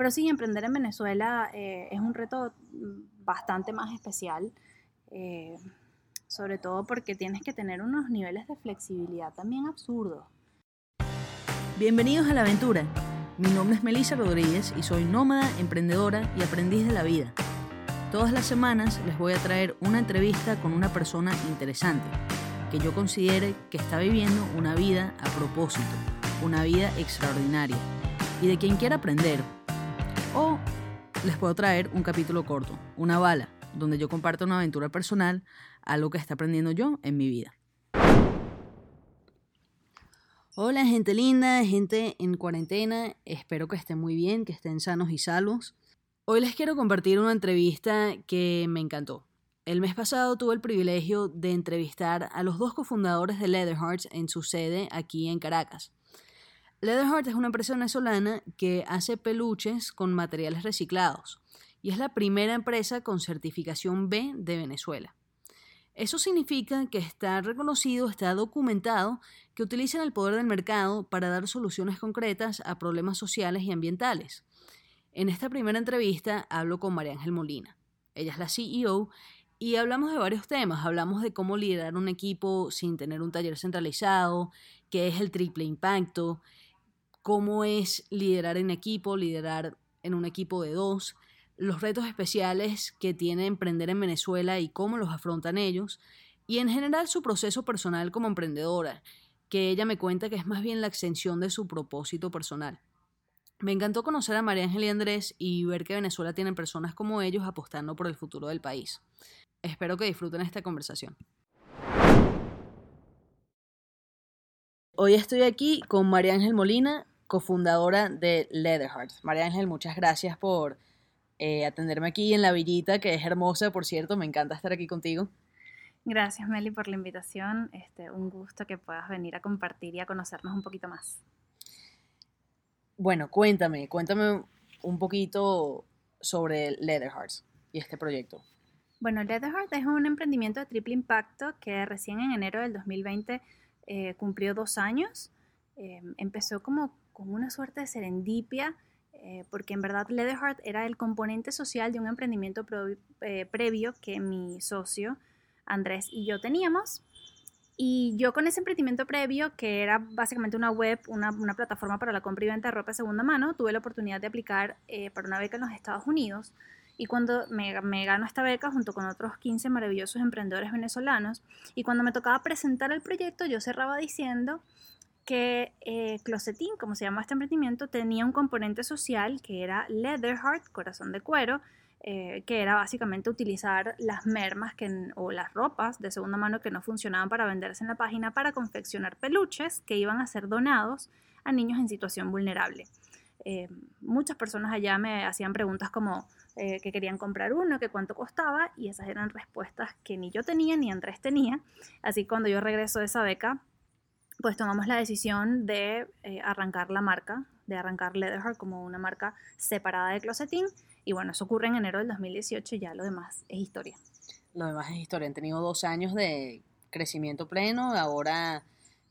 Pero sí, emprender en Venezuela eh, es un reto bastante más especial, eh, sobre todo porque tienes que tener unos niveles de flexibilidad también absurdos. Bienvenidos a la aventura. Mi nombre es Melissa Rodríguez y soy nómada, emprendedora y aprendiz de la vida. Todas las semanas les voy a traer una entrevista con una persona interesante que yo considere que está viviendo una vida a propósito, una vida extraordinaria y de quien quiera aprender. O les puedo traer un capítulo corto, una bala, donde yo comparto una aventura personal, algo que está aprendiendo yo en mi vida. Hola gente linda, gente en cuarentena, espero que estén muy bien, que estén sanos y salvos. Hoy les quiero compartir una entrevista que me encantó. El mes pasado tuve el privilegio de entrevistar a los dos cofundadores de Leatherhearts en su sede aquí en Caracas. Leatherheart es una empresa venezolana que hace peluches con materiales reciclados y es la primera empresa con certificación B de Venezuela. Eso significa que está reconocido, está documentado que utilizan el poder del mercado para dar soluciones concretas a problemas sociales y ambientales. En esta primera entrevista hablo con María Ángel Molina. Ella es la CEO y hablamos de varios temas. Hablamos de cómo liderar un equipo sin tener un taller centralizado, qué es el triple impacto, cómo es liderar en equipo, liderar en un equipo de dos, los retos especiales que tiene emprender en Venezuela y cómo los afrontan ellos, y en general su proceso personal como emprendedora, que ella me cuenta que es más bien la extensión de su propósito personal. Me encantó conocer a María Ángel y Andrés y ver que Venezuela tiene personas como ellos apostando por el futuro del país. Espero que disfruten esta conversación. Hoy estoy aquí con María Ángel Molina, cofundadora de Leatherheart. María Ángel, muchas gracias por eh, atenderme aquí en la villita, que es hermosa, por cierto, me encanta estar aquí contigo. Gracias, Meli, por la invitación. Este, un gusto que puedas venir a compartir y a conocernos un poquito más. Bueno, cuéntame, cuéntame un poquito sobre Leatherhearts y este proyecto. Bueno, Leatherheart es un emprendimiento de triple impacto que recién en enero del 2020 eh, cumplió dos años. Em, empezó como, como una suerte de serendipia, eh, porque en verdad Leatherheart era el componente social de un emprendimiento eh, previo que mi socio Andrés y yo teníamos. Y yo con ese emprendimiento previo, que era básicamente una web, una, plataforma para la compra y venta de ropa de segunda mano, tuve la oportunidad de aplicar para una beca en los Estados Unidos. Y cuando me, me gano esta beca junto con otros 15 maravillosos emprendedores venezolanos, y cuando me tocaba presentar el proyecto, yo cerraba diciendo que eh, Closetín, como se llama este emprendimiento, tenía un componente social que era Leather Heart, corazón de cuero, eh, que era básicamente utilizar las mermas o las ropas de segunda mano que no funcionaban para venderse en la página para confeccionar peluches que iban a ser donados a niños en situación vulnerable. Eh, muchas personas allá me hacían preguntas como, eh, que querían comprar uno, que cuánto costaba, y esas eran respuestas que ni yo tenía ni Andrés tenía. Así cuando yo regreso de esa beca, pues tomamos la decisión de eh, arrancar la marca, de arrancar Leatherheart como una marca separada de Closetín. Y bueno, eso ocurre en enero del 2018 y ya lo demás es historia. Lo demás es historia. Han tenido dos años de crecimiento pleno. Ahora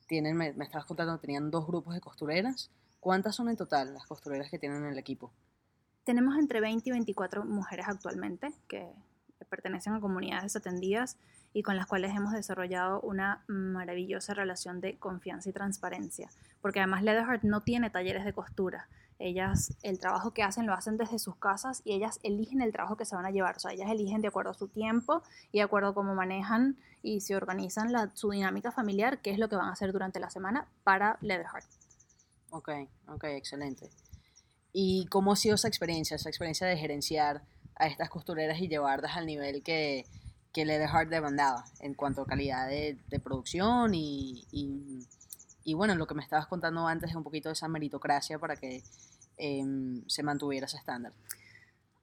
tienen, me, me estabas contando, tenían dos grupos de costureras. ¿Cuántas son en total las costureras que tienen en el equipo? Tenemos entre 20 y 24 mujeres actualmente que pertenecen a comunidades desatendidas y con las cuales hemos desarrollado una maravillosa relación de confianza y transparencia. Porque además Leatherheart no tiene talleres de costura. Ellas, el trabajo que hacen lo hacen desde sus casas y ellas eligen el trabajo que se van a llevar. O sea, ellas eligen de acuerdo a su tiempo y de acuerdo a cómo manejan y se organizan la, su dinámica familiar, qué es lo que van a hacer durante la semana para Leatherheart. Ok, ok, excelente. ¿Y cómo ha sido esa experiencia, esa experiencia de gerenciar a estas costureras y llevarlas al nivel que, que Leatherheart demandaba en cuanto a calidad de, producción y, y, bueno, lo que me estabas contando antes es un poquito de esa meritocracia para que em, se mantuviera ese estándar?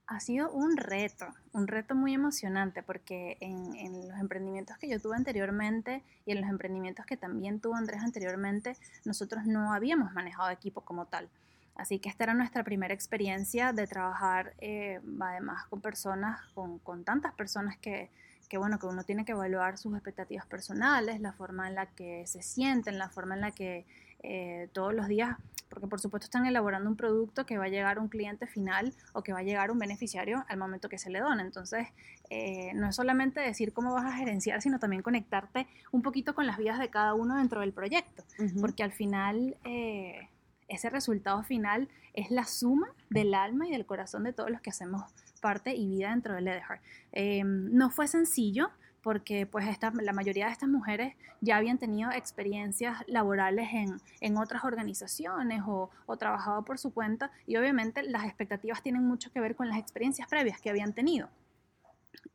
Ha sido un reto, un reto muy emocionante porque en, en, los emprendimientos que yo tuve anteriormente y en los emprendimientos que también tuvo Andrés anteriormente, nosotros no habíamos manejado equipo como tal. Así que esta era nuestra primera experiencia de trabajar eh, además con personas, con, con tantas personas que, que, bueno, que uno tiene que evaluar sus expectativas personales, la forma en la que se sienten, la forma en la que eh, todos los días, porque por supuesto están elaborando un producto que va a llegar a un cliente final o que va a llegar a un beneficiario al momento que se le dona. Entonces, eh, no es solamente decir cómo vas a gerenciar, sino también conectarte un poquito con las vidas de cada uno dentro del proyecto, porque al final... Eh, ese resultado final es la suma del alma y del corazón de todos los que hacemos parte y vida dentro de Leatherheart. no fue sencillo, porque pues la mayoría de estas mujeres ya habían tenido experiencias laborales en, en otras organizaciones o, trabajado por su cuenta y obviamente las expectativas tienen mucho que ver con las experiencias previas que habían tenido.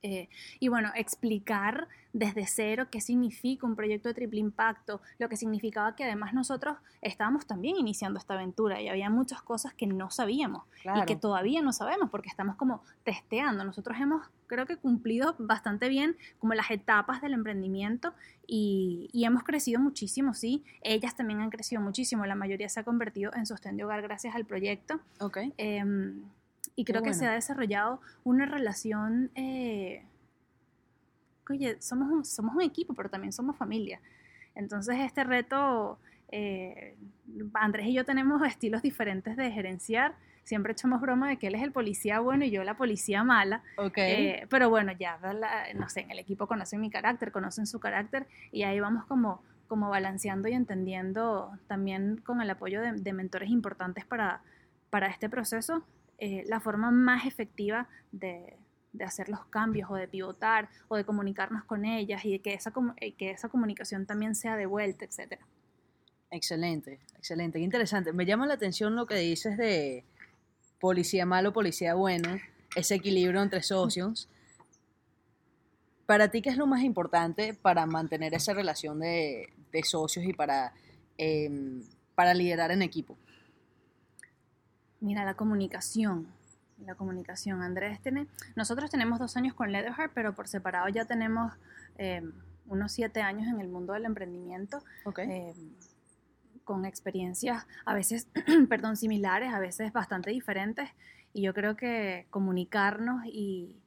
Eh, y bueno, explicar desde cero qué significa un proyecto de triple impacto, lo que significaba que además nosotros estábamos también iniciando esta aventura y había muchas cosas que no sabíamos y que todavía no sabemos porque estamos como testeando. Nosotros hemos, creo que, cumplido bastante bien como las etapas del emprendimiento y, y hemos crecido muchísimo, sí. Ellas también han crecido muchísimo, la mayoría se ha convertido en sostén de hogar gracias al proyecto. Ok. Em, y creo que se ha desarrollado una relación, eh, oye, somos un, somos un equipo, pero también somos familia. Entonces este reto, eh, Andrés y yo tenemos estilos diferentes de gerenciar. Siempre echamos broma de que él es el policía bueno y yo la policía mala. Okay. Eh, pero bueno, ya, no sé, en el equipo conocen mi carácter, conocen su carácter y ahí vamos como, como balanceando y entendiendo también con el apoyo de, de mentores importantes para, para este proceso, eh, la forma más efectiva de, hacer los cambios o de pivotar o de comunicarnos con ellas y de que esa, eh, que esa comunicación también sea de vuelta, etc. Excelente, excelente, qué interesante. Me llama la atención lo que dices de policía malo, policía bueno, ese equilibrio entre socios. Para ti, ¿qué es lo más importante para mantener esa relación de, socios y para, em, para liderar en equipo? Mira, la comunicación. La comunicación. Andrés tiene. Nosotros tenemos dos años con Leatherheart, pero por separado ya tenemos em, unos siete años en el mundo del emprendimiento. Em, con experiencias a veces, perdón, similares, a veces bastante diferentes. Y yo creo que comunicarnos y,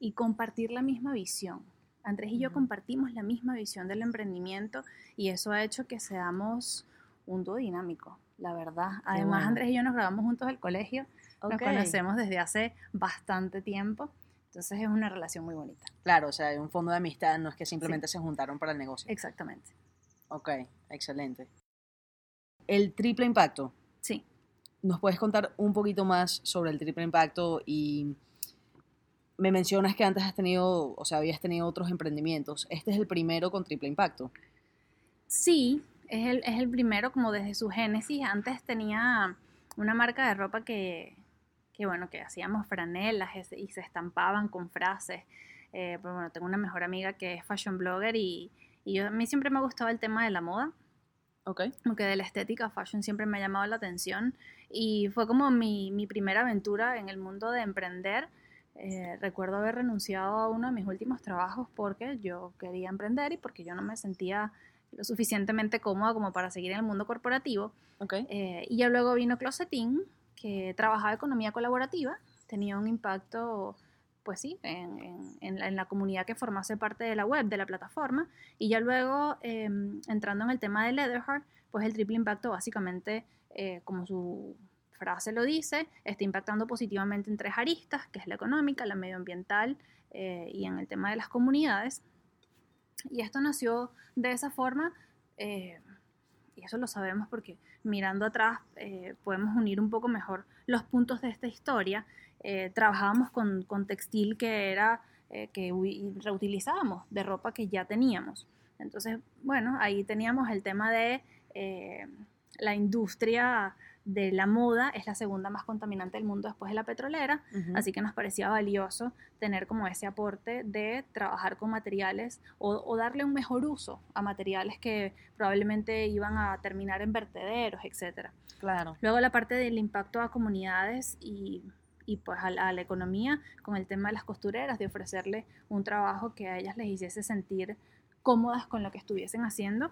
y compartir la misma visión. Andrés y yo compartimos la misma visión del emprendimiento y eso ha hecho que seamos un dúo dinámico la verdad. Además, Andrés y yo nos grabamos juntos al colegio, nos conocemos desde hace bastante tiempo, entonces es una relación muy bonita. Claro, o sea, hay un fondo de amistad, no es que simplemente se juntaron para el negocio. Exactamente. Ok, excelente. El triple impacto. Sí. ¿Nos puedes contar un poquito más sobre el triple impacto y me mencionas que antes has tenido, o sea, habías tenido otros emprendimientos. ¿Este es el primero con triple impacto? Sí, es el, es el primero como desde su génesis. Antes tenía una marca de ropa que, que bueno, que hacíamos franelas y se estampaban con frases. Eh, pero bueno, tengo una mejor amiga que es fashion blogger y, y yo, a mí siempre me ha gustado el tema de la moda. Ok. Como que de la estética, fashion siempre me ha llamado la atención. Y fue como mi, mi primera aventura en el mundo de emprender. Eh, recuerdo haber renunciado a uno de mis últimos trabajos porque yo quería emprender y porque yo no me sentía lo suficientemente cómoda como para seguir en el mundo corporativo. Okay. Eh, y ya luego vino Closetin, que trabajaba economía colaborativa, tenía un impacto, pues sí, en, en, la, comunidad que formase parte de la web, de la plataforma. Y ya luego, em, entrando en el tema de Leatherheart, pues el triple impacto básicamente, eh, como su frase lo dice, está impactando positivamente en tres aristas, que es la económica, la medioambiental eh, y en el tema de las comunidades. Y esto nació de esa forma, eh, y eso lo sabemos porque mirando atrás eh, podemos unir un poco mejor los puntos de esta historia. Eh, trabajábamos con, con, textil que era que reutilizábamos de ropa que ya teníamos. Entonces, bueno, ahí teníamos el tema de la industria de la moda es la segunda más contaminante del mundo después de la petrolera, así que nos parecía valioso tener como ese aporte de trabajar con materiales o, darle un mejor uso a materiales que probablemente iban a terminar en vertederos, etc. Claro. Luego la parte del impacto a comunidades y, pues a la, economía con el tema de las costureras, de ofrecerle un trabajo que a ellas les hiciese sentir cómodas con lo que estuviesen haciendo,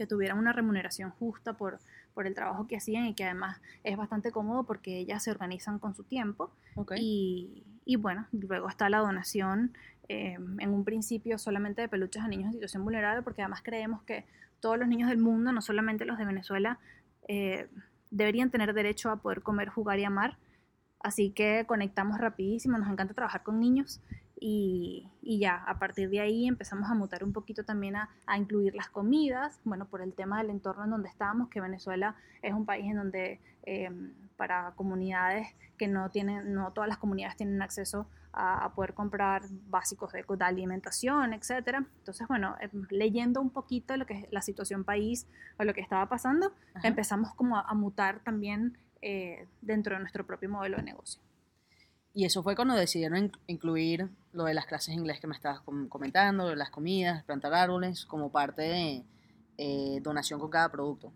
que tuvieran una remuneración justa por por el trabajo que hacían y que además es bastante cómodo porque ellas se organizan con su tiempo. Y, y, bueno, luego está la donación eh, en un principio solamente de peluches a niños en situación vulnerable porque además creemos que todos los niños del mundo, no solamente los de Venezuela, eh, deberían tener derecho a poder comer, jugar y amar. Así que conectamos rapidísimo, nos encanta trabajar con niños y, ya, a partir de ahí empezamos a mutar un poquito también a, incluir las comidas, bueno, por el tema del entorno en donde estábamos, que Venezuela es un país en donde em, para comunidades que no tienen, no todas las comunidades tienen acceso a, poder comprar básicos de, alimentación, etcétera. Entonces, bueno, em, leyendo un poquito lo que es la situación país o lo que estaba pasando, empezamos como a, mutar también eh, dentro de nuestro propio modelo de negocio. Y eso fue cuando decidieron incluir lo de las clases de inglés que me estabas comentando, las comidas, plantar árboles, como parte de eh, donación con cada producto.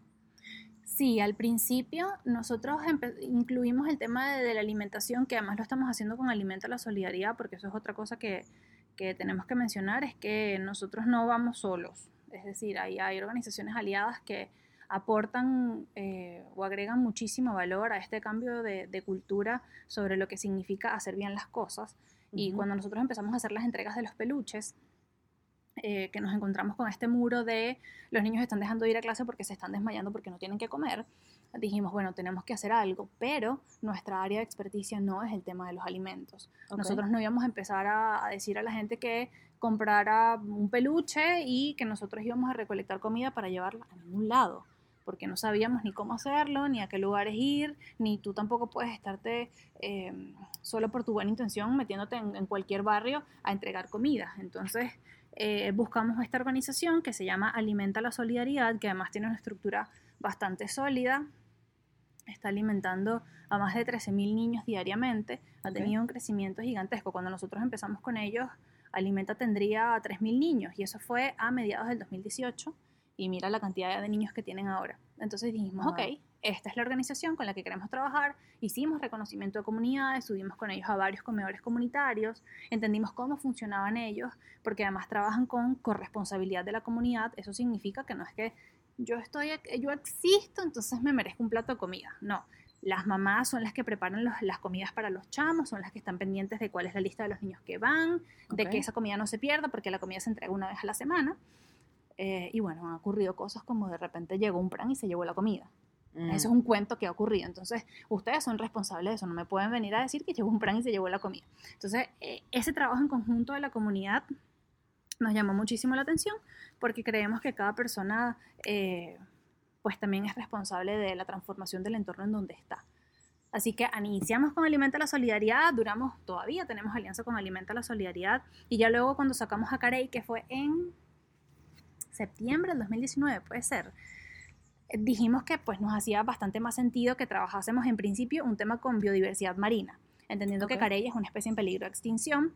Sí, al principio nosotros incluimos el tema de, la alimentación, que además lo estamos haciendo con Alimento a la Solidaridad, porque eso es otra cosa que, que tenemos que mencionar, es que nosotros no vamos solos. Es decir, hay, hay organizaciones aliadas que aportan eh, o agregan muchísimo valor a este cambio de, cultura sobre lo que significa hacer bien las cosas. Y cuando nosotros empezamos a hacer las entregas de los peluches, eh, que nos encontramos con este muro de los niños están dejando de ir a clase porque se están desmayando porque no tienen que comer, dijimos, bueno, tenemos que hacer algo, pero nuestra área de experticia no es el tema de los alimentos. Nosotros no íbamos a empezar a, decir a la gente que comprara un peluche y que nosotros íbamos a recolectar comida para llevarla a ningún lado porque no sabíamos ni cómo hacerlo, ni a qué lugares ir, ni tú tampoco puedes estarte em, solo por tu buena intención metiéndote en, cualquier barrio a entregar comida. Entonces eh, buscamos esta organización que se llama Alimenta la Solidaridad, que además tiene una estructura bastante sólida, está alimentando a más de 13.000 niños diariamente, ha tenido un crecimiento gigantesco. Cuando nosotros empezamos con ellos, Alimenta tendría a 3.000 niños y eso fue a mediados del 2018 y mira la cantidad de niños que tienen ahora. Entonces dijimos, ok, esta es la organización con la que queremos trabajar, hicimos reconocimiento de comunidades, subimos con ellos a varios comedores comunitarios, entendimos cómo funcionaban ellos, porque además trabajan con corresponsabilidad de la comunidad, eso significa que no es que yo estoy, yo existo, entonces me merezco un plato de comida, no. Las mamás son las que preparan las comidas para los chamos, son las que están pendientes de cuál es la lista de los niños que van, de que esa comida no se pierda, porque la comida se entrega una vez a la semana. Eh, y bueno, han ocurrido cosas como de repente llegó un pran y se llevó la comida. Eso es mm. un cuento que ha ocurrido. Entonces, ustedes son responsables de eso. No me pueden venir a decir que llegó un pran y se llevó la comida. Entonces, eh, ese trabajo en conjunto de la comunidad nos llamó muchísimo la atención porque creemos que cada persona, eh, pues también es responsable de la transformación del entorno en donde está. Así que iniciamos con Alimenta la Solidaridad, duramos, todavía tenemos alianza con Alimenta la Solidaridad y ya luego cuando sacamos a Carey, que fue en septiembre del 2019, puede ser, eh, dijimos que pues nos hacía bastante más sentido que trabajásemos en principio un tema con biodiversidad marina, entendiendo que Carey es una especie en peligro de extinción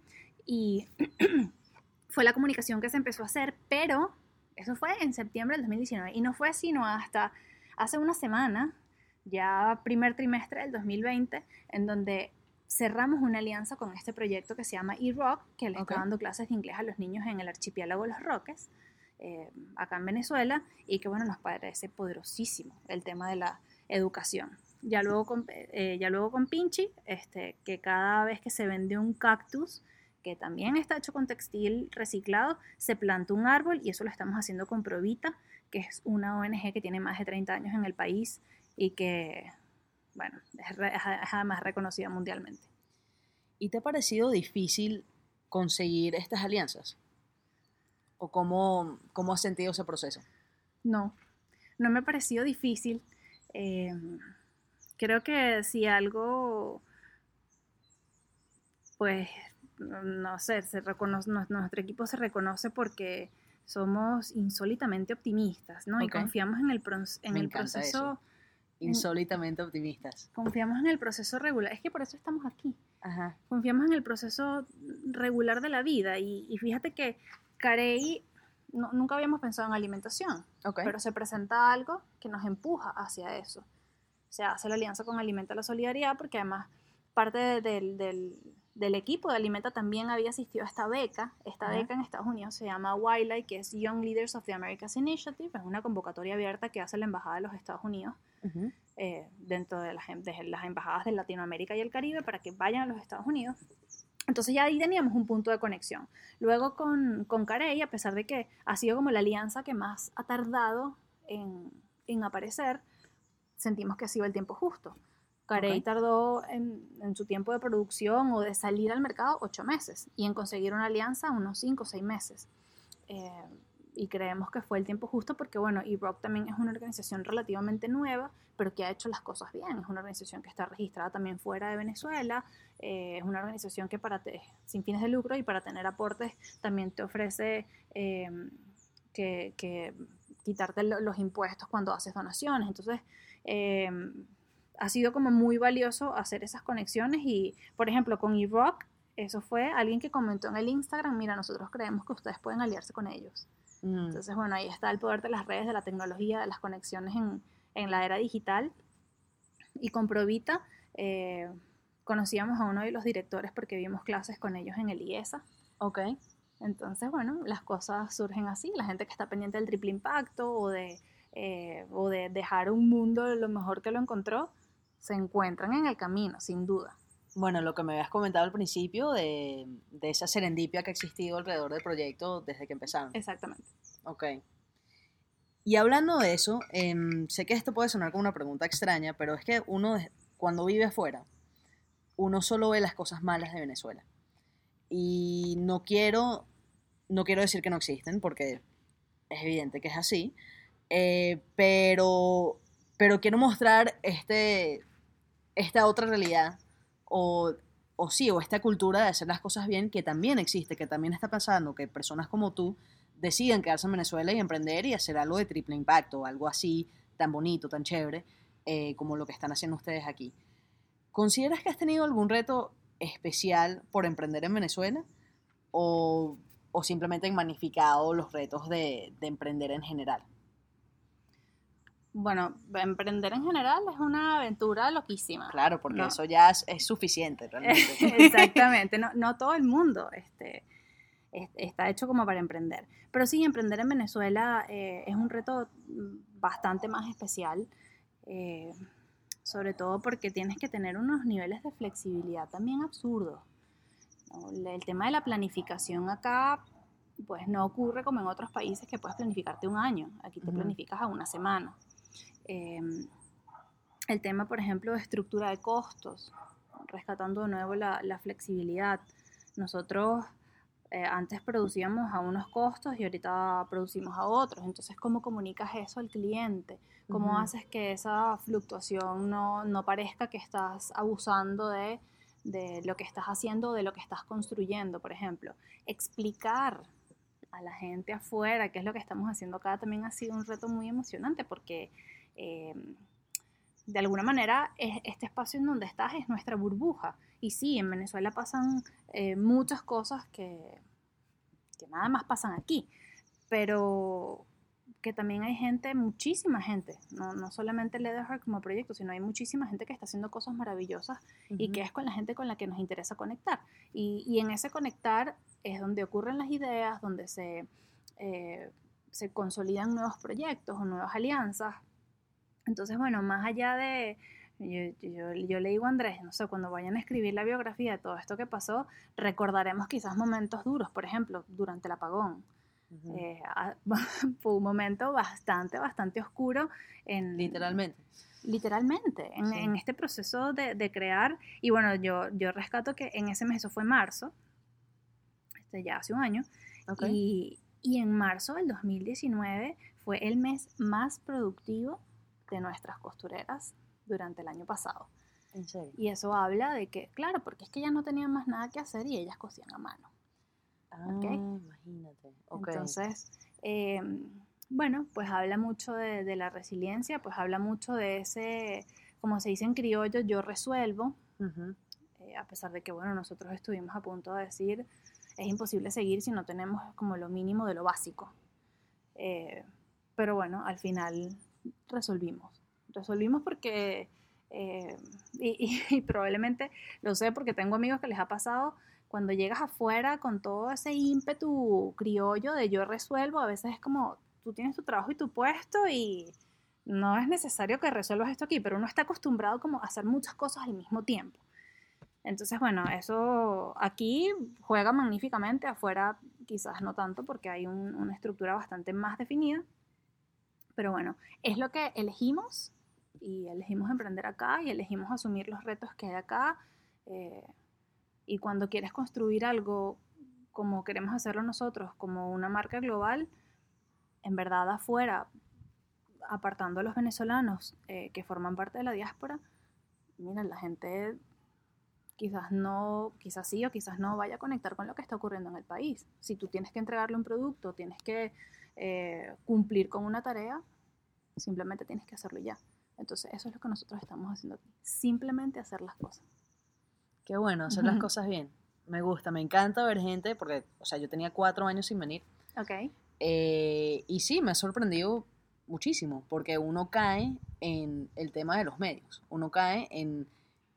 y fue la comunicación que se empezó a hacer, pero eso fue en septiembre del 2019 y no fue sino hasta hace una semana, ya primer trimestre del 2020, en donde cerramos una alianza con este proyecto que se llama E-Rock, que le está dando clases de inglés a los niños en el archipiélago de los Roques. Eh, acá en Venezuela y que bueno, nos parece poderosísimo el tema de la educación. Ya luego con, eh, ya luego con Pinchi, este, que cada vez que se vende un cactus, que también está hecho con textil reciclado, se planta un árbol y eso lo estamos haciendo con Provita, que es una ONG que tiene más de 30 años en el país y que, bueno, es, es además reconocida mundialmente. ¿Y te ha parecido difícil conseguir estas alianzas? ¿O cómo, cómo has sentido ese proceso? No, no me ha parecido difícil. Eh, creo que si algo, pues, no sé, se reconoce, nuestro equipo se reconoce porque somos insólitamente optimistas, ¿no? Y confiamos en el, en el proceso. Insólitamente optimistas. Confiamos en el proceso regular. Es que por eso estamos aquí. Ajá. Confiamos en el proceso regular de la vida. Y, y fíjate que Carey, nunca habíamos pensado en alimentación, pero se presenta algo que nos empuja hacia eso. Se hace la alianza con Alimenta la Solidaridad porque además parte del, equipo de Alimenta también había asistido a esta beca. Esta beca en Estados Unidos se llama Wildlife, que es Young Leaders of the Americas Initiative. Es una convocatoria abierta que hace la Embajada de los Estados Unidos eh, dentro de las, de las embajadas de Latinoamérica y el Caribe para que vayan a los Estados Unidos Entonces ya ahí teníamos un punto de conexión. Luego con, con Carey, a pesar de que ha sido como la alianza que más ha tardado en, en aparecer, sentimos que ha sido el tiempo justo. Carey tardó en, en, su tiempo de producción o de salir al mercado ocho meses y en conseguir una alianza unos cinco o seis meses. Eh, y creemos que fue el tiempo justo porque, bueno, E-Rock también es una organización relativamente nueva, pero que ha hecho las cosas bien. Es una organización que está registrada también fuera de Venezuela, eh, es una organización que para sin fines de lucro y para tener aportes también te ofrece eh, que, que, quitarte los impuestos cuando haces donaciones. Entonces, eh, ha sido como muy valioso hacer esas conexiones y, por ejemplo, con E-Rock, eso fue alguien que comentó en el Instagram, mira, nosotros creemos que ustedes pueden aliarse con ellos. Mm. Entonces, bueno, ahí está el poder de las redes, de la tecnología, de las conexiones en, en la era digital. Y con Provita eh, conocíamos a uno de los directores porque vimos clases con ellos en el IESA. Ok. Entonces, bueno, las cosas surgen así. La gente que está pendiente del triple impacto o de, eh, o de dejar un mundo lo mejor que lo encontró, se encuentran en el camino, sin duda. Bueno, lo que me habías comentado al principio de, de, esa serendipia que ha existido alrededor del proyecto desde que empezaron. Exactamente. Ok. Y hablando de eso, em, sé que esto puede sonar como una pregunta extraña, pero es que uno cuando vive afuera, uno solo ve las cosas malas de Venezuela. Y no quiero, no quiero decir que no existen, porque es evidente que es así, eh, pero, pero quiero mostrar este, esta otra realidad o, o sí, o esta cultura de hacer las cosas bien que también existe, que también está pasando, que personas como tú deciden quedarse en Venezuela y emprender y hacer algo de triple impacto, algo así tan bonito, tan chévere, eh, como lo que están haciendo ustedes aquí. ¿Consideras que has tenido algún reto especial por emprender en Venezuela? ¿O, o simplemente han magnificado los retos de, de emprender en general? Bueno, emprender en general es una aventura loquísima. Claro, porque eso ya es, suficiente realmente. Exactamente, no, no, todo el mundo este, está hecho como para emprender. Pero sí, emprender en Venezuela eh, es un reto bastante más especial, eh, sobre todo porque tienes que tener unos niveles de flexibilidad también absurdos. El tema de la planificación acá, pues no ocurre como en otros países que puedes planificarte un año, aquí te planificas a una semana. Em, el tema, por ejemplo, de estructura de costos, rescatando de nuevo la, flexibilidad. Nosotros eh, antes producíamos a unos costos y ahorita producimos a otros. Entonces, ¿cómo comunicas eso al cliente? ¿Cómo haces que esa fluctuación no, no parezca que estás abusando de, de, lo que estás haciendo o de lo que estás construyendo, por ejemplo? Explicar a la gente afuera qué es lo que estamos haciendo acá también ha sido un reto muy emocionante porque eh, de alguna manera este espacio en donde estás es nuestra burbuja. Y sí, en Venezuela pasan eh, muchas cosas que, que nada más pasan aquí, pero que también hay gente, muchísima gente, no, no solamente Leatherheart como proyecto, sino hay muchísima gente que está haciendo cosas maravillosas y que es con la gente con la que nos interesa conectar. Y, y en ese conectar es donde ocurren las ideas, donde se, eh, se consolidan nuevos proyectos o nuevas alianzas entonces, bueno, más allá de, yo, yo, le digo a Andrés, no sé, cuando vayan a escribir la biografía de todo esto que pasó, recordaremos quizás momentos duros, por ejemplo, durante el apagón. Eh, fue un momento bastante, bastante oscuro. En, literalmente. Literalmente, en, este proceso de, crear. Y bueno, yo, yo rescato que en ese mes, eso fue marzo, este, ya hace un año, y, y en marzo del 2019 fue el mes más productivo de nuestras costureras durante el año pasado. ¿En serio? Y eso habla de que, claro, porque es que ellas no tenían más nada que hacer y ellas cosían a mano. Ah, imagínate. Entonces, eh, bueno, pues habla mucho de, la resiliencia, pues habla mucho de ese, como se dice en criollo, yo resuelvo, eh, a pesar de que, bueno, nosotros estuvimos a punto de decir, es imposible seguir si no tenemos como lo mínimo de lo básico. Eh, pero bueno, al final resolvimos. Resolvimos porque, eh, y, probablemente lo sé porque tengo amigos que les ha pasado, cuando llegas afuera con todo ese ímpetu criollo de yo resuelvo, a veces es como tú tienes tu trabajo y tu puesto y no es necesario que resuelvas esto aquí, pero uno está acostumbrado como a hacer muchas cosas al mismo tiempo. Entonces, bueno, eso aquí juega magníficamente, afuera quizás no tanto porque hay una estructura bastante más definida. Pero bueno, es lo que elegimos y elegimos emprender acá y elegimos asumir los retos que hay acá. Eh, y cuando quieres construir algo como queremos hacerlo nosotros, como una marca global, en verdad afuera, apartando a los venezolanos eh, que forman parte de la diáspora, mira, la gente quizás no, quizás sí o quizás no vaya a conectar con lo que está ocurriendo en el país. Si tú tienes que entregarle un producto, tienes que eh, cumplir con una tarea, simplemente tienes que hacerlo ya. Entonces, eso es lo que nosotros estamos haciendo aquí. Simplemente hacer las cosas. Qué bueno, hacer las cosas bien. Me gusta, me encanta ver gente, porque, o sea, yo tenía cuatro años sin venir. Ok. Eh, y sí, me ha sorprendido muchísimo, porque uno cae en el tema de los medios. Uno cae en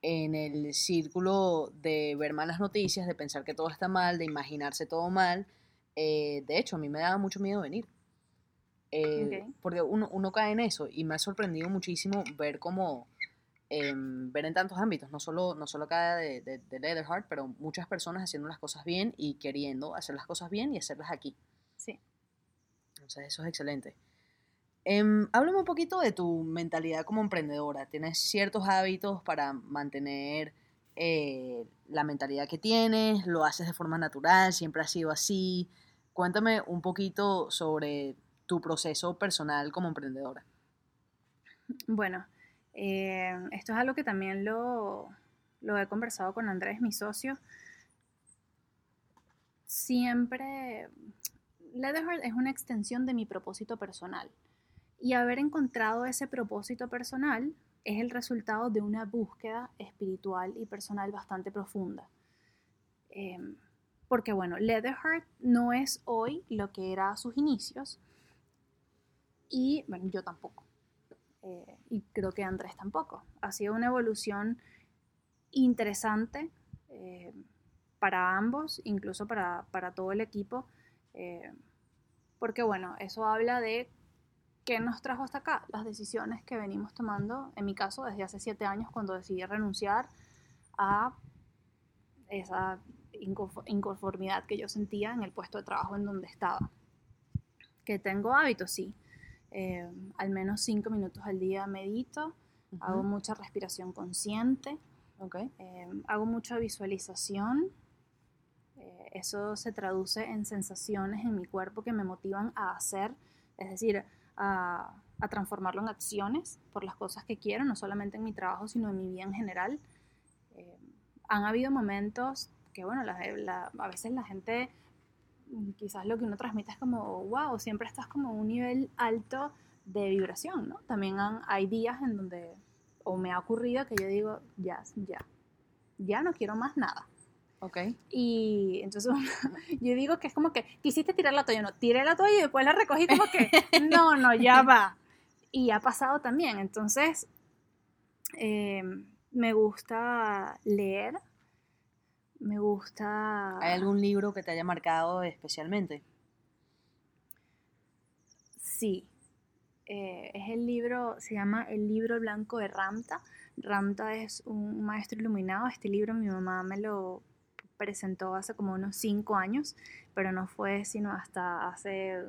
en el círculo de ver malas noticias, de pensar que todo está mal, de imaginarse todo mal. Eh, de hecho, a mí me daba mucho miedo venir. Eh, porque uno, uno, cae en eso y me ha sorprendido muchísimo ver cómo, em, ver en tantos ámbitos, no solo, no solo acá de, de, de Leatherheart, pero muchas personas haciendo las cosas bien y queriendo hacer las cosas bien y hacerlas aquí. Sí. Entonces eso es excelente. Eh, háblame un poquito de tu mentalidad como emprendedora. ¿Tienes ciertos hábitos para mantener eh, la mentalidad que tienes? ¿Lo haces de forma natural? ¿Siempre ha sido así? Cuéntame un poquito sobre tu proceso personal como emprendedora. Bueno, eh, esto es algo que también lo, lo he conversado con Andrés, mi socio. Siempre, Leatherheart es una extensión de mi propósito personal. Y haber encontrado ese propósito personal es el resultado de una búsqueda espiritual y personal bastante profunda. Em, porque bueno, Leatherheart no es hoy lo que era a sus inicios. Y bueno, yo tampoco. Eh, y creo que Andrés tampoco. Ha sido una evolución interesante eh, para ambos, incluso para, todo el equipo. Eh, porque bueno, eso habla de ¿qué nos trajo hasta acá? Las decisiones que venimos tomando, en mi caso, desde hace siete años cuando decidí renunciar a esa inconformidad que yo sentía en el puesto de trabajo en donde estaba. Que tengo hábitos, sí. Eh, al menos cinco minutos al día medito, hago mucha respiración consciente, okay. Eh, hago mucha visualización. Eh, eso se traduce en sensaciones en mi cuerpo que me motivan a hacer, es decir, a, transformarlo en acciones por las cosas que quiero, no solamente en mi trabajo, sino en mi vida en general. Eh, han habido momentos que, bueno, a veces la gente, quizás lo que uno transmite es como, wow, siempre estás como a un nivel alto de vibración, ¿no? También hay días en donde, o me ha ocurrido que yo digo, ya, ya, ya no quiero más nada. Ok. Y entonces yo digo que es como que quisiste tirar la toalla, no, tiré la toalla y después la recogí como que, no, no, ya va. Y ha pasado también. Entonces, em, me gusta leer, me gusta... ¿Hay algún libro que te haya marcado especialmente? Sí. Eh, es el libro, se llama El libro blanco de Ramta. Ramta es un maestro iluminado. Este libro mi mamá me lo presentó hace como unos cinco años, pero no fue sino hasta hace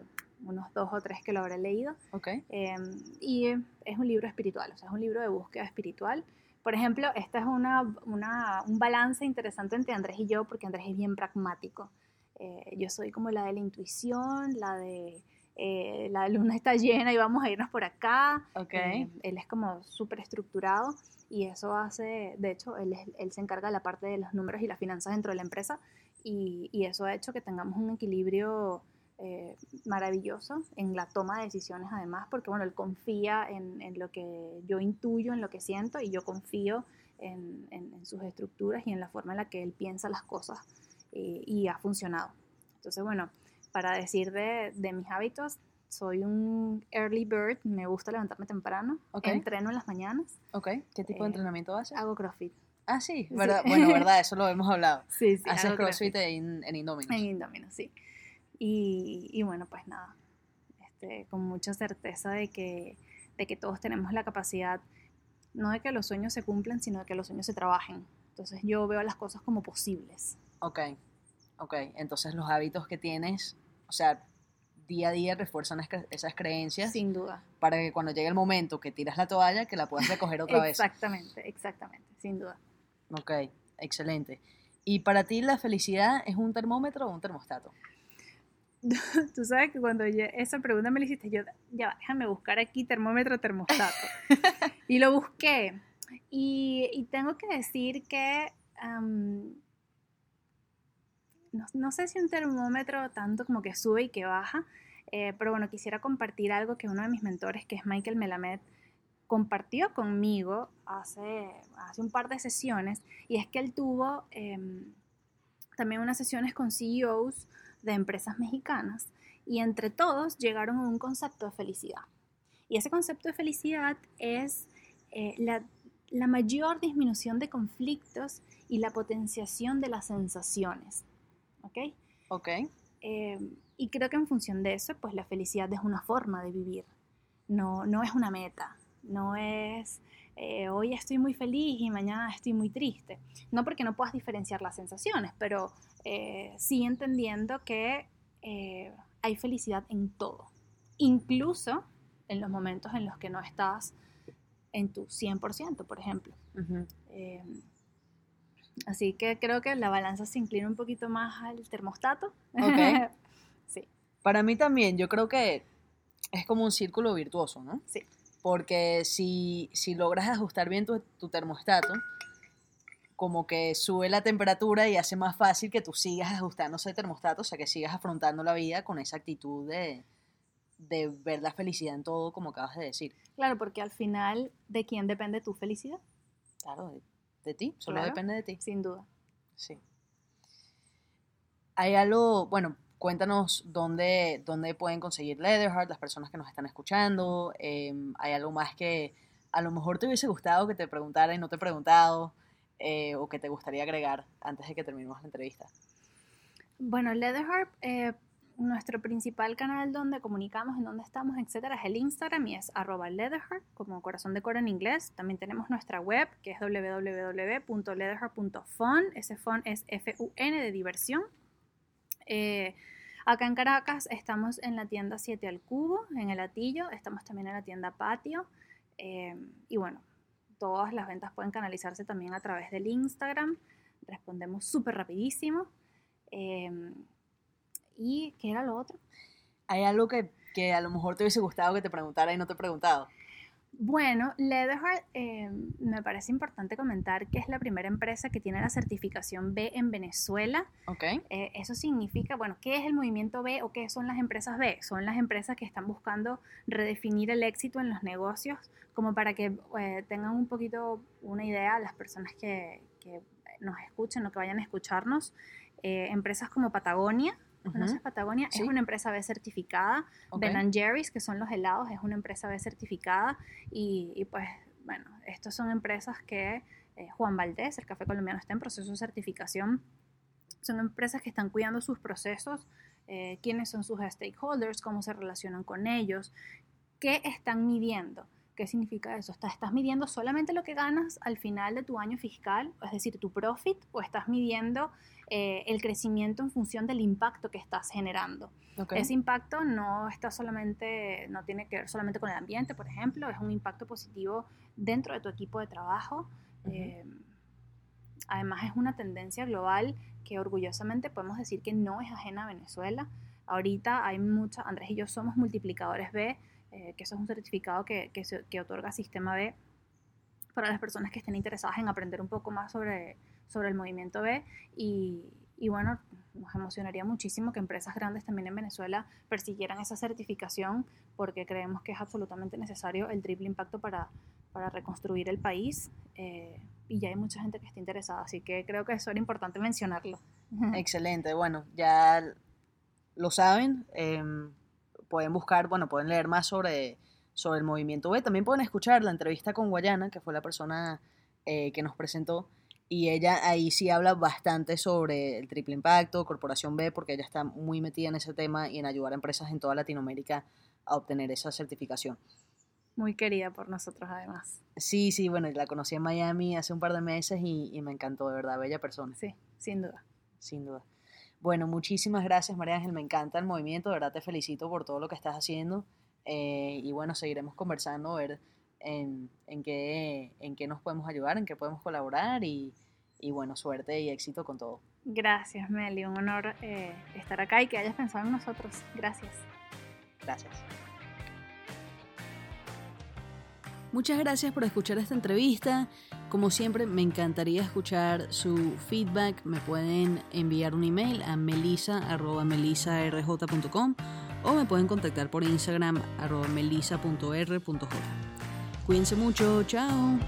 unos dos o tres que lo habré leído. Okay. Em, y es un libro espiritual, o sea, es un libro de búsqueda espiritual. Por ejemplo, este es una, una, un balance interesante entre Andrés y yo, porque Andrés es bien pragmático. Eh, yo soy como la de la intuición, la de eh, la luna está llena y vamos a irnos por acá. Okay. Eh, él es como súper estructurado y eso hace, de hecho, él, él, se encarga de la parte de los números y las finanzas dentro de la empresa y, y eso ha hecho que tengamos un equilibrio eh, maravilloso en la toma de decisiones además, porque bueno, él confía en, en, lo que yo intuyo, en lo que siento y yo confío en, en, sus estructuras y en la forma en la que él piensa las cosas eh, y ha funcionado. Entonces, bueno, para decir de, de mis hábitos, soy un early bird, me gusta levantarme temprano, entreno en las mañanas. Ok, ¿qué tipo de eh, entrenamiento haces? Hago CrossFit. Ah, sí, ¿verdad? bueno, verdad, eso lo hemos hablado. Sí, sí. Haces CrossFit, en, en Indominus. En Indominus, sí. Y, y, bueno, pues nada, este, con mucha certeza de que, de que todos tenemos la capacidad, no de que los sueños se cumplan, sino de que los sueños se trabajen. Entonces yo veo las cosas como posibles. Ok, ok. Entonces los hábitos que tienes, o sea, día a día refuerzan esas creencias. Sin duda. Para que cuando llegue el momento que tiras la toalla, que la puedas recoger otra vez. Exactamente, exactamente, sin duda. Ok, excelente. ¿Y para ti la felicidad es un termómetro o un termostato? Tú sabes que cuando esa pregunta me la hiciste, yo, ya, déjame buscar aquí termómetro, termostato. y lo busqué. Y, tengo que decir que no, sé si un termómetro tanto como que sube y que baja, eh, pero bueno, quisiera compartir algo que uno de mis mentores, que es Michael Melamed, compartió conmigo hace, hace un par de sesiones, y es que él tuvo em, también unas sesiones con CEOs de empresas mexicanas, y entre todos llegaron a un concepto de felicidad. Y ese concepto de felicidad es eh, la, la mayor disminución de conflictos y la potenciación de las sensaciones. ¿Ok? Ok. Eh, y creo que en función de eso, pues la felicidad es una forma de vivir, no, no es una meta, no es eh, hoy estoy muy feliz y mañana estoy muy triste. No porque no puedas diferenciar las sensaciones, pero eh, sí entendiendo que hay felicidad en todo, incluso en los momentos en los que no estás en tu 100%, por ejemplo. Así que creo que la balanza se inclina un poquito más al termostato. Ok. sí. Para mí también, yo creo que es como un círculo virtuoso, ¿no? Sí. Porque si, si logras ajustar bien tu, tu, termostato, como que sube la temperatura y hace más fácil que tú sigas ajustando ese termostato, o sea, que sigas afrontando la vida con esa actitud de, de ver la felicidad en todo, como acabas de decir. Claro, porque al final, ¿de quién depende tu felicidad? Claro, de ti, solo depende de ti. Sin duda. Sí. Hay algo, bueno, cuéntanos dónde, dónde pueden conseguir Leatherheart, las personas que nos están escuchando. Em, hay algo más que a lo mejor te hubiese gustado que te preguntara y no te he preguntado, eh, o que te gustaría agregar antes de que terminemos la entrevista. Bueno, Leatherheart eh, nuestro principal canal donde comunicamos en dónde estamos, etcétera, es el Instagram y es arroba leatherheart, como corazón de coro en inglés. También tenemos nuestra web que es www.leatherheart.fun. Ese fun es F-U-N de diversión. Eh, acá en Caracas estamos en la tienda 7 al cubo, en el Atillo. Estamos también en la tienda Patio. Eh, y bueno, todas las ventas pueden canalizarse también a través del Instagram. Respondemos súper rapidísimo. Eh, ¿Y qué era lo otro? ¿Hay algo que, que, a lo mejor te hubiese gustado que te preguntara y no te he preguntado? Bueno, Leatherheart eh, me parece importante comentar que es la primera empresa que tiene la certificación B en Venezuela. Ok. Eh, eso significa, bueno, ¿qué es el movimiento B o qué son las empresas B? Son las empresas que están buscando redefinir el éxito en los negocios, como para que eh, tengan un poquito una idea las personas que, que nos escuchen o que vayan a escucharnos. empresas como Patagonia, ¿Conoces Patagonia? Es una empresa B certificada. Ben Jerry's, que son los helados, es una empresa B certificada. Y, pues, bueno, estas son empresas que eh, Juan Valdés, el café colombiano, está en proceso de certificación. Son empresas que están cuidando sus procesos, eh, quiénes son sus stakeholders, cómo se relacionan con ellos, qué están midiendo. ¿Qué significa eso? ¿Estás midiendo solamente lo que ganas al final de tu año fiscal, es decir, tu profit, o estás midiendo eh, el crecimiento en función del impacto que estás generando? Ese impacto no está solamente, no tiene que ver solamente con el ambiente, por ejemplo, es un impacto positivo dentro de tu equipo de trabajo. Eh, además es una tendencia global que orgullosamente podemos decir que no es ajena a Venezuela. Ahorita hay mucha, Andrés y yo somos multiplicadores B eh, que eso es un certificado que, que, otorga Sistema B para las personas que estén interesadas en aprender un poco más sobre, sobre el movimiento B. Y, y, bueno, nos emocionaría muchísimo que empresas grandes también en Venezuela persiguieran esa certificación porque creemos que es absolutamente necesario el triple impacto para, para reconstruir el país. Eh, y ya hay mucha gente que está interesada, así que creo que eso era importante mencionarlo. Excelente, bueno, ya lo saben. Eh pueden buscar, bueno, pueden leer más sobre, sobre el movimiento B. También pueden escuchar la entrevista con Guayana, que fue la persona eh, que nos presentó. Y ella ahí sí habla bastante sobre el triple impacto, Corporación B, porque ella está muy metida en ese tema y en ayudar a empresas en toda Latinoamérica a obtener esa certificación. Muy querida por nosotros además. Sí, sí, bueno, la conocí en Miami hace un par de meses y, y me encantó, de verdad, bella persona. Sí, sin duda. Sin duda. Bueno, muchísimas gracias María Ángel, me encanta el movimiento, de verdad te felicito por todo lo que estás haciendo eh, y bueno, seguiremos conversando, ver en, en, qué, en qué nos podemos ayudar, en qué podemos colaborar y, y bueno, suerte y éxito con todo. Gracias Meli, un honor eh, estar acá y que hayas pensado en nosotros. Gracias. Gracias. Muchas gracias por escuchar esta entrevista. Como siempre, me encantaría escuchar su feedback. Me pueden enviar un email a melisa.melisarj.com o me pueden contactar por Instagram melisa.r.j. Cuídense mucho, chao.